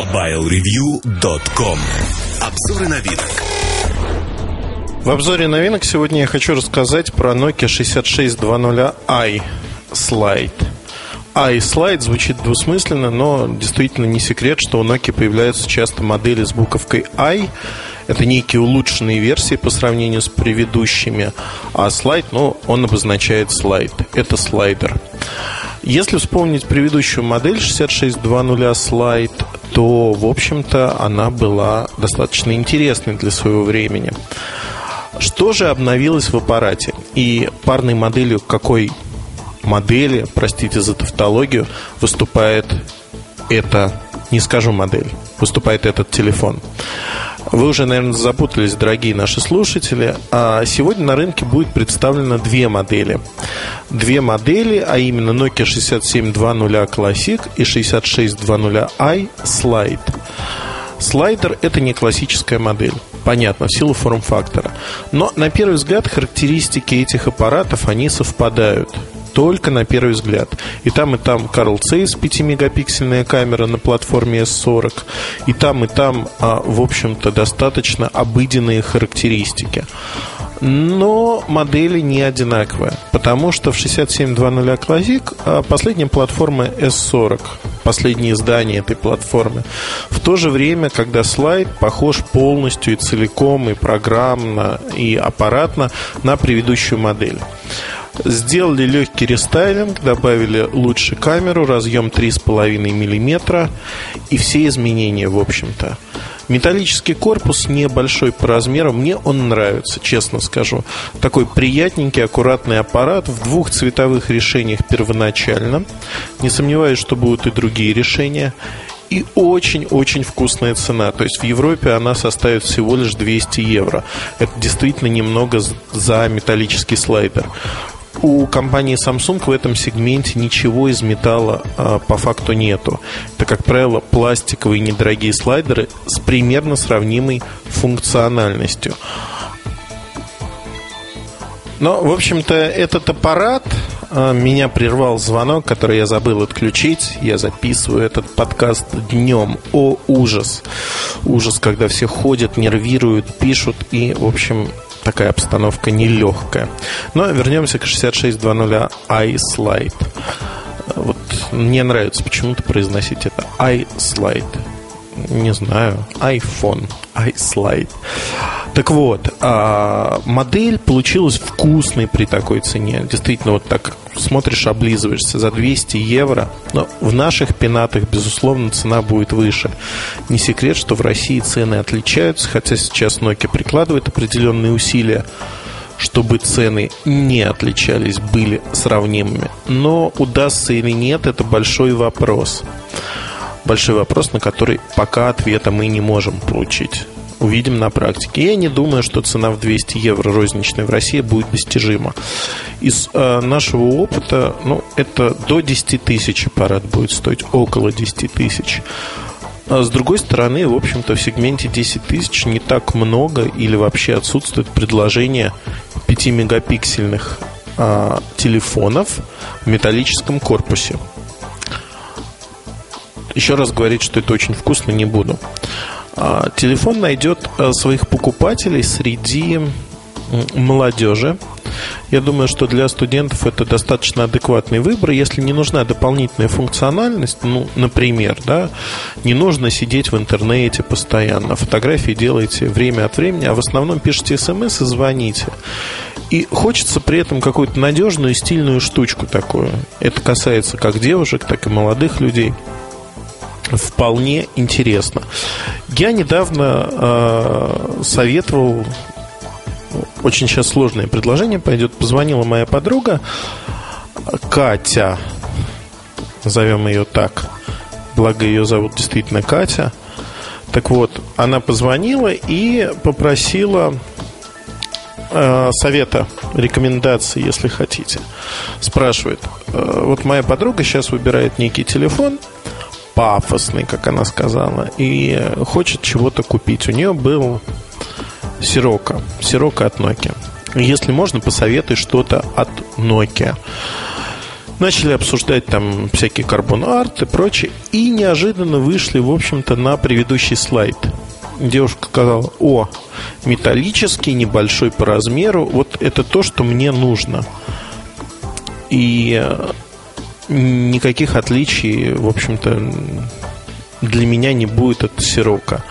MobileReview.com Обзоры новинок В обзоре новинок сегодня я хочу рассказать про Nokia 6620i Slide iSlide звучит двусмысленно, но действительно не секрет, что у Nokia появляются часто модели с буковкой i. Это некие улучшенные версии по сравнению с предыдущими. А слайд, ну, он обозначает слайд. Это слайдер. Если вспомнить предыдущую модель 6620 Slide, то, в общем-то, она была достаточно интересной для своего времени. Что же обновилось в аппарате? И парной моделью какой модели, простите за тавтологию, выступает эта, не скажу модель, выступает этот телефон. Вы уже, наверное, запутались, дорогие наши слушатели. А сегодня на рынке будет представлено две модели. Две модели, а именно Nokia 6720 Classic и 6620i Slide. Слайдер – это не классическая модель. Понятно, в силу форм-фактора. Но на первый взгляд характеристики этих аппаратов, они совпадают только на первый взгляд. И там, и там Carl Zeiss 5-мегапиксельная камера на платформе S40. И там, и там, а, в общем-то, достаточно обыденные характеристики. Но модели не одинаковые, потому что в 6720 Classic а, последняя платформа S40, последнее издание этой платформы. В то же время, когда слайд похож полностью и целиком, и программно, и аппаратно на предыдущую модель. Сделали легкий рестайлинг, добавили лучше камеру, разъем 3,5 мм и все изменения, в общем-то. Металлический корпус небольшой по размеру, мне он нравится, честно скажу. Такой приятненький, аккуратный аппарат в двух цветовых решениях первоначально. Не сомневаюсь, что будут и другие решения и очень-очень вкусная цена. То есть в Европе она составит всего лишь 200 евро. Это действительно немного за металлический слайдер у компании Samsung в этом сегменте ничего из металла а, по факту нету. Это, как правило, пластиковые недорогие слайдеры с примерно сравнимой функциональностью. Но, в общем-то, этот аппарат а, меня прервал звонок, который я забыл отключить. Я записываю этот подкаст днем. О, ужас. Ужас, когда все ходят, нервируют, пишут и, в общем, такая обстановка нелегкая. Но вернемся к 6620 iSlide. Вот мне нравится почему-то произносить это iSlide. Не знаю, iPhone, iSlide. Так вот, а, модель получилась вкусной при такой цене. Действительно, вот так смотришь, облизываешься за 200 евро. Но в наших пенатах, безусловно, цена будет выше. Не секрет, что в России цены отличаются, хотя сейчас Nokia прикладывает определенные усилия чтобы цены не отличались, были сравнимыми. Но удастся или нет, это большой вопрос. Большой вопрос, на который пока ответа мы не можем получить увидим на практике. Я не думаю, что цена в 200 евро розничная в России будет достижима. Из э, нашего опыта, ну, это до 10 тысяч аппарат будет стоить, около 10 тысяч. А с другой стороны, в общем-то, в сегменте 10 тысяч не так много или вообще отсутствует предложение 5-мегапиксельных э, телефонов в металлическом корпусе. Еще раз говорить, что это очень вкусно, не буду. А, телефон найдет э, своих покупателей среди молодежи. Я думаю, что для студентов это достаточно адекватный выбор. Если не нужна дополнительная функциональность, ну, например, да, не нужно сидеть в интернете постоянно. Фотографии делаете время от времени, а в основном пишите смс и звоните. И хочется при этом какую-то надежную и стильную штучку такую. Это касается как девушек, так и молодых людей вполне интересно. Я недавно э, советовал, очень сейчас сложное предложение пойдет, позвонила моя подруга Катя, назовем ее так, благо ее зовут действительно Катя. Так вот, она позвонила и попросила э, совета, рекомендации, если хотите. Спрашивает, э, вот моя подруга сейчас выбирает некий телефон, пафосный, как она сказала, и хочет чего-то купить. У нее был Сирока, Сирока от Nokia. Если можно, посоветуй что-то от Nokia. Начали обсуждать там всякие карбон-арт и прочее. И неожиданно вышли, в общем-то, на предыдущий слайд. Девушка сказала, о, металлический, небольшой по размеру, вот это то, что мне нужно. И никаких отличий, в общем-то, для меня не будет от Сирока.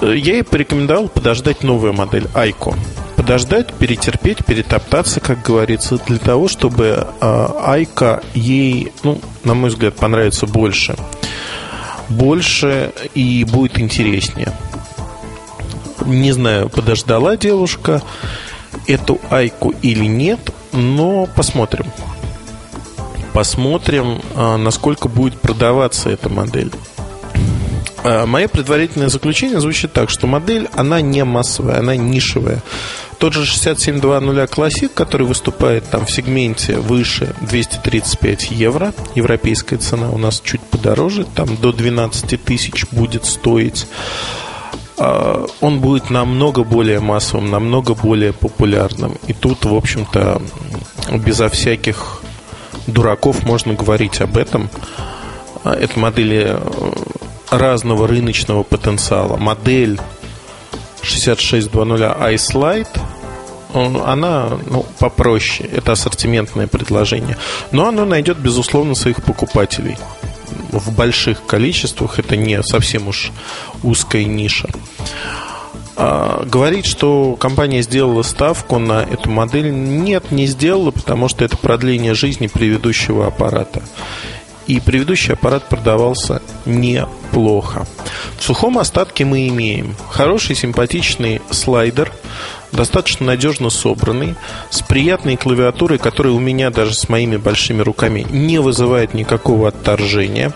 Я ей порекомендовал подождать новую модель Айко подождать, перетерпеть, перетоптаться, как говорится, для того, чтобы э, Айка ей, ну, на мой взгляд, понравится больше. Больше и будет интереснее. Не знаю, подождала девушка эту Айку или нет, но посмотрим. Посмотрим, э, насколько будет продаваться эта модель. Э, мое предварительное заключение звучит так, что модель, она не массовая, она нишевая. Тот же 6720 Classic, который выступает там в сегменте выше 235 евро, европейская цена у нас чуть подороже, там до 12 тысяч будет стоить а, он будет намного более массовым, намного более популярным. И тут, в общем-то, безо всяких дураков можно говорить об этом. А, это модели э, разного рыночного потенциала. Модель 6620 iSlide она ну, попроще. Это ассортиментное предложение. Но оно найдет, безусловно, своих покупателей. В больших количествах это не совсем уж узкая ниша. А, говорить, что компания сделала ставку на эту модель, нет, не сделала, потому что это продление жизни предыдущего аппарата. И предыдущий аппарат продавался неплохо. В сухом остатке мы имеем хороший симпатичный слайдер, достаточно надежно собранный, с приятной клавиатурой, которая у меня даже с моими большими руками не вызывает никакого отторжения,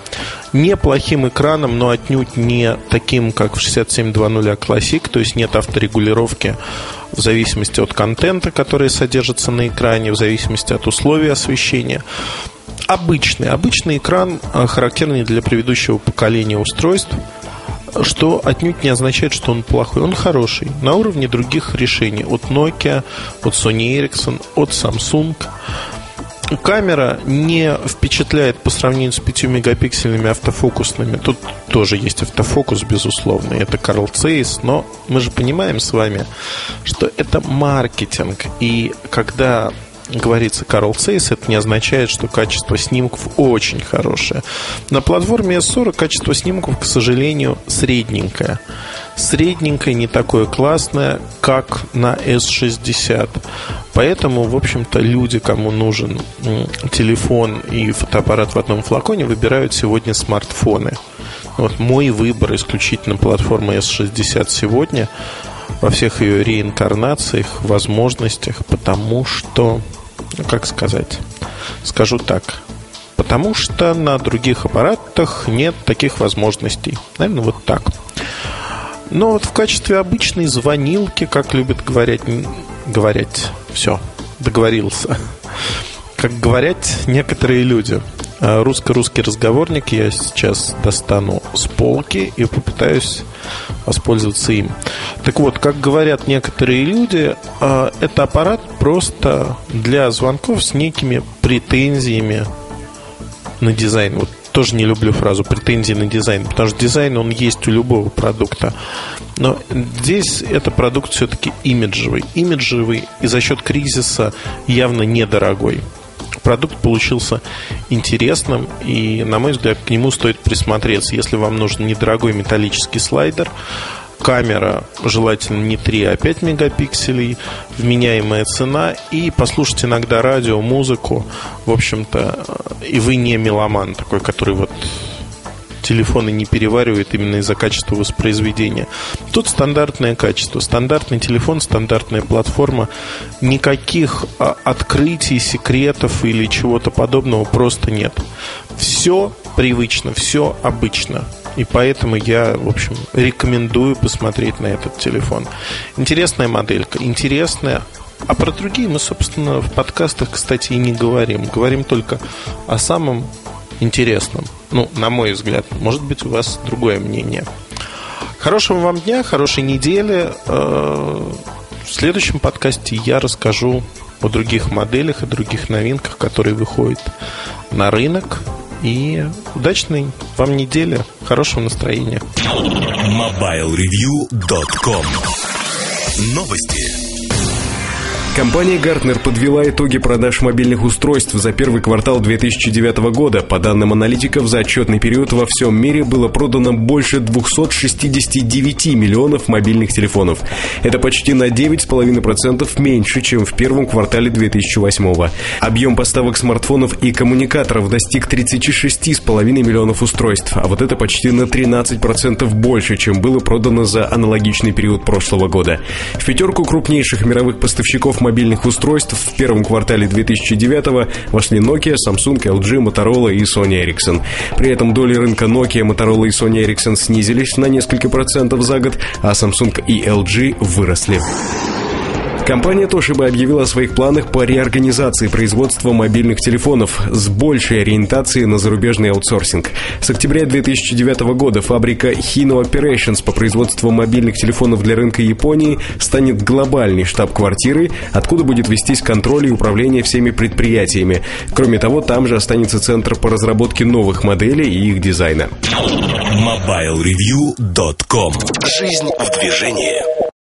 неплохим экраном, но отнюдь не таким, как в 6720 Classic, то есть нет авторегулировки в зависимости от контента, который содержится на экране, в зависимости от условий освещения обычный. Обычный экран, а, характерный для предыдущего поколения устройств, что отнюдь не означает, что он плохой. Он хороший, на уровне других решений. От Nokia, от Sony Ericsson, от Samsung. Камера не впечатляет по сравнению с 5 мегапиксельными автофокусными. Тут тоже есть автофокус, безусловно, это Carl Zeiss, но мы же понимаем с вами, что это маркетинг. И когда говорится Carl Zeiss, это не означает, что качество снимков очень хорошее. На платформе S40 качество снимков, к сожалению, средненькое. Средненькое, не такое классное, как на S60. Поэтому, в общем-то, люди, кому нужен телефон и фотоаппарат в одном флаконе, выбирают сегодня смартфоны. Вот мой выбор исключительно платформа S60 сегодня во всех ее реинкарнациях, возможностях, потому что ну, как сказать, скажу так, потому что на других аппаратах нет таких возможностей. Наверное, вот так. Но вот в качестве обычной звонилки, как любят говорить, говорить, все, договорился. Как говорят некоторые люди – русско-русский разговорник я сейчас достану с полки и попытаюсь воспользоваться им. Так вот, как говорят некоторые люди, э, это аппарат просто для звонков с некими претензиями на дизайн. Вот тоже не люблю фразу претензии на дизайн, потому что дизайн, он есть у любого продукта. Но здесь это продукт все-таки имиджевый. Имиджевый и за счет кризиса явно недорогой продукт получился интересным, и, на мой взгляд, к нему стоит присмотреться. Если вам нужен недорогой металлический слайдер, камера желательно не 3, а 5 мегапикселей, вменяемая цена, и послушать иногда радио, музыку, в общем-то, и вы не меломан такой, который вот телефоны не переваривает именно из-за качества воспроизведения. Тут стандартное качество. Стандартный телефон, стандартная платформа. Никаких а, открытий, секретов или чего-то подобного просто нет. Все привычно, все обычно. И поэтому я, в общем, рекомендую посмотреть на этот телефон. Интересная моделька, интересная. А про другие мы, собственно, в подкастах, кстати, и не говорим. Говорим только о самом интересном. Ну, на мой взгляд. Может быть, у вас другое мнение. Хорошего вам дня, хорошей недели. Э, в следующем подкасте я расскажу о других моделях и других новинках, которые выходят на рынок. И удачной вам недели, хорошего настроения. MobileReview.com Новости. Компания Gartner подвела итоги продаж мобильных устройств за первый квартал 2009 года. По данным аналитиков, за отчетный период во всем мире было продано больше 269 миллионов мобильных телефонов. Это почти на 9,5% меньше, чем в первом квартале 2008 Объем поставок смартфонов и коммуникаторов достиг 36,5 миллионов устройств, а вот это почти на 13% больше, чем было продано за аналогичный период прошлого года. В пятерку крупнейших мировых поставщиков мобильных устройств в первом квартале 2009 вошли Nokia, Samsung, LG, Motorola и Sony Ericsson. При этом доли рынка Nokia, Motorola и Sony Ericsson снизились на несколько процентов за год, а Samsung и LG выросли. Компания Toshiba объявила о своих планах по реорганизации производства мобильных телефонов с большей ориентацией на зарубежный аутсорсинг. С октября 2009 года фабрика Hino Operations по производству мобильных телефонов для рынка Японии станет глобальной штаб-квартирой, откуда будет вестись контроль и управление всеми предприятиями. Кроме того, там же останется центр по разработке новых моделей и их дизайна. MobileReview.com Жизнь в движении.